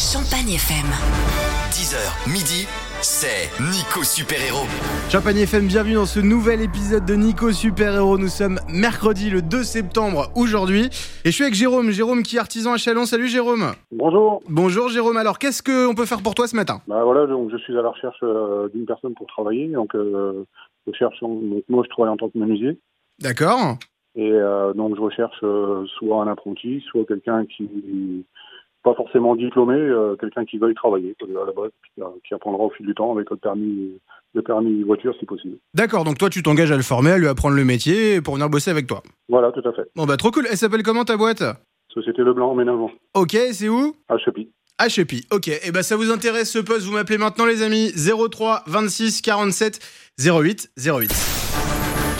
Champagne FM. 10h, midi, c'est Nico Super Héros. Champagne FM, bienvenue dans ce nouvel épisode de Nico Super Héros. Nous sommes mercredi le 2 septembre aujourd'hui. Et je suis avec Jérôme, Jérôme qui est artisan à Chalon. Salut Jérôme. Bonjour. Bonjour Jérôme, alors qu'est-ce qu'on peut faire pour toi ce matin? Bah voilà, donc je suis à la recherche euh, d'une personne pour travailler. Donc euh, je cherche, donc moi je travaille en tant que menuisier. D'accord Et euh, donc je recherche euh, soit un apprenti, soit quelqu'un qui pas forcément diplômé, euh, quelqu'un qui veuille travailler à la base, puis, qui apprendra au fil du temps avec le permis, le permis voiture si possible. D'accord, donc toi tu t'engages à le former, à lui apprendre le métier pour venir bosser avec toi. Voilà, tout à fait. Bon bah trop cool, elle s'appelle comment ta boîte? Société Leblanc Emménagement, Ok, c'est où? À Chepi. À Chepi. Ok, et bah ça vous intéresse ce poste, vous m'appelez maintenant les amis 03 26 47 08 08.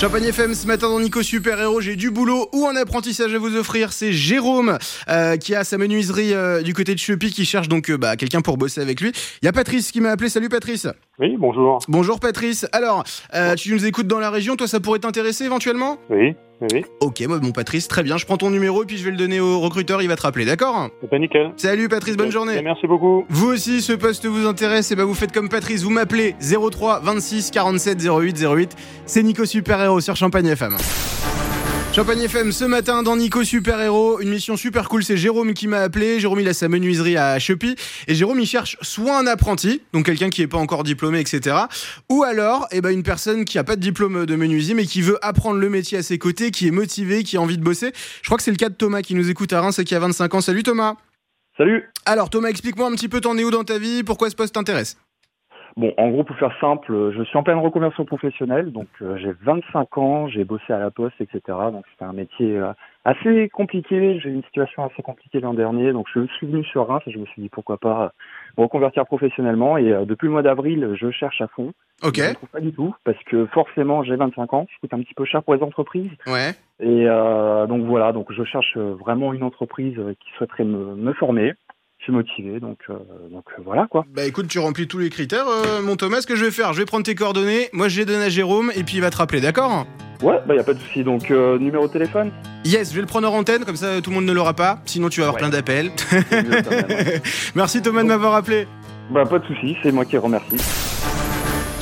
Champagne FM, ce matin dans Nico Super Héros, j'ai du boulot ou un apprentissage à vous offrir. C'est Jérôme euh, qui a sa menuiserie euh, du côté de Chepi qui cherche donc euh, bah, quelqu'un pour bosser avec lui. Il y a Patrice qui m'a appelé. Salut Patrice. Oui, bonjour. Bonjour Patrice. Alors, euh, tu nous écoutes dans la région, toi ça pourrait t'intéresser éventuellement? Oui, oui. Ok, moi bon Patrice, très bien. Je prends ton numéro et puis je vais le donner au recruteur, il va te rappeler, d'accord C'est pas nickel. Salut Patrice, bonne journée. Merci beaucoup. Vous aussi, ce poste vous intéresse, et bah vous faites comme Patrice, vous m'appelez 03 26 47 08 08. C'est Nico Super Héros sur Champagne FM. Champagne FM ce matin dans Nico Super Héros, une mission super cool, c'est Jérôme qui m'a appelé. Jérôme il a sa menuiserie à Chepi et Jérôme il cherche soit un apprenti, donc quelqu'un qui est pas encore diplômé, etc. Ou alors eh ben, une personne qui a pas de diplôme de menuisier mais qui veut apprendre le métier à ses côtés, qui est motivé, qui a envie de bosser. Je crois que c'est le cas de Thomas qui nous écoute à Reims et qui a 25 ans. Salut Thomas Salut Alors Thomas, explique-moi un petit peu t'en es où dans ta vie, pourquoi ce poste t'intéresse? Bon, en gros, pour faire simple, euh, je suis en pleine reconversion professionnelle, donc euh, j'ai 25 ans, j'ai bossé à la poste, etc. Donc c'est un métier euh, assez compliqué, j'ai eu une situation assez compliquée l'an dernier, donc je suis venu sur Reims et je me suis dit pourquoi pas euh, me reconvertir professionnellement. Et euh, depuis le mois d'avril, je cherche à fond. Ok, Je ne trouve pas du tout, parce que forcément j'ai 25 ans, ça coûte un petit peu cher pour les entreprises. ouais. Et euh, donc voilà, donc je cherche vraiment une entreprise qui souhaiterait me, me former. Je suis motivé, donc, euh, donc euh, voilà quoi. Bah écoute, tu remplis tous les critères, euh, mon Thomas. Ce que je vais faire, je vais prendre tes coordonnées. Moi, je les donne à Jérôme et puis il va te rappeler, d'accord? Ouais, bah y a pas de souci. Donc euh, numéro de téléphone? Yes, je vais le prendre en antenne, comme ça tout le monde ne l'aura pas. Sinon, tu vas avoir Ouais. plein d'appels. Merci Thomas de m'avoir appelé. Bah pas de souci, c'est moi qui remercie.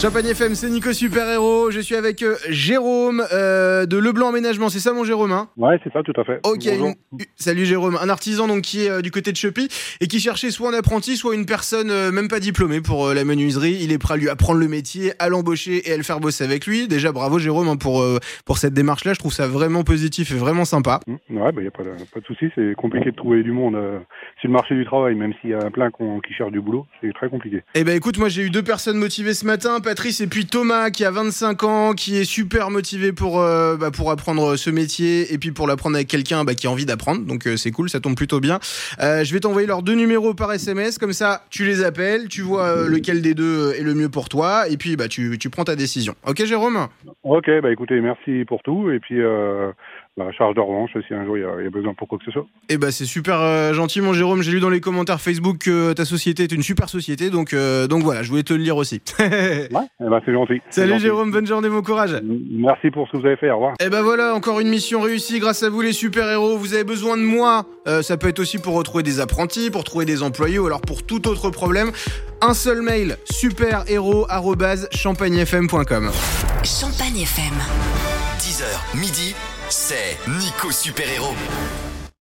Champagne FM, c'est Nico Super Héros. Je suis avec euh, Jérôme euh, de Leblanc Aménagement. C'est ça, mon Jérôme hein? Ouais, c'est ça, tout à fait. Ok, Bonjour. une- salut Jérôme, un artisan donc qui est euh, du côté de Chepi et qui cherchait soit un apprenti, soit une personne euh, même pas diplômée pour euh, la menuiserie. Il est prêt à lui apprendre le métier, à l'embaucher et à le faire bosser avec lui. Déjà bravo Jérôme hein, pour euh, pour cette démarche là. Je trouve ça vraiment positif et vraiment sympa. Mmh, Ouais, bah, y a pas de, pas de souci. C'est compliqué de trouver du monde euh, sur le marché du travail, même s'il y a plein qui cherchent du boulot. C'est très compliqué. Eh ben écoute, moi j'ai eu deux personnes motivées ce matin, Patrice et puis Thomas qui a 25 ans, qui est super motivé pour euh, bah, pour apprendre ce métier et puis pour l'apprendre avec quelqu'un bah, qui a envie d'apprendre. Donc euh, c'est cool, ça tombe plutôt bien. Euh, je vais t'envoyer leurs deux numéros par SMS, comme ça tu les appelles, tu vois euh, lequel des deux est le mieux pour toi et puis bah tu, tu prends ta décision. Ok Jérôme? Ok, bah écoutez, merci pour tout. Et puis, euh, bah, charge de revanche si un jour il y, a- il y a besoin pour quoi que ce soit. Eh bah c'est super euh, gentil mon Jérôme, j'ai lu dans les commentaires Facebook que ta société est une super société, donc euh, donc voilà, je voulais te le lire aussi. Ouais, eh ben, c'est gentil. Salut gentil. Jérôme, bonne journée, bon courage. Merci pour ce que vous avez fait. Au revoir. Et ben voilà, encore une mission réussie grâce à vous les super-héros. Vous avez besoin de moi. Euh, ça peut être aussi pour retrouver des apprentis, pour trouver des employés ou alors pour tout autre problème. Un seul mail, superhéros@champagnefm.com. Champagne FM. 10h, midi, c'est Nico Super Héros.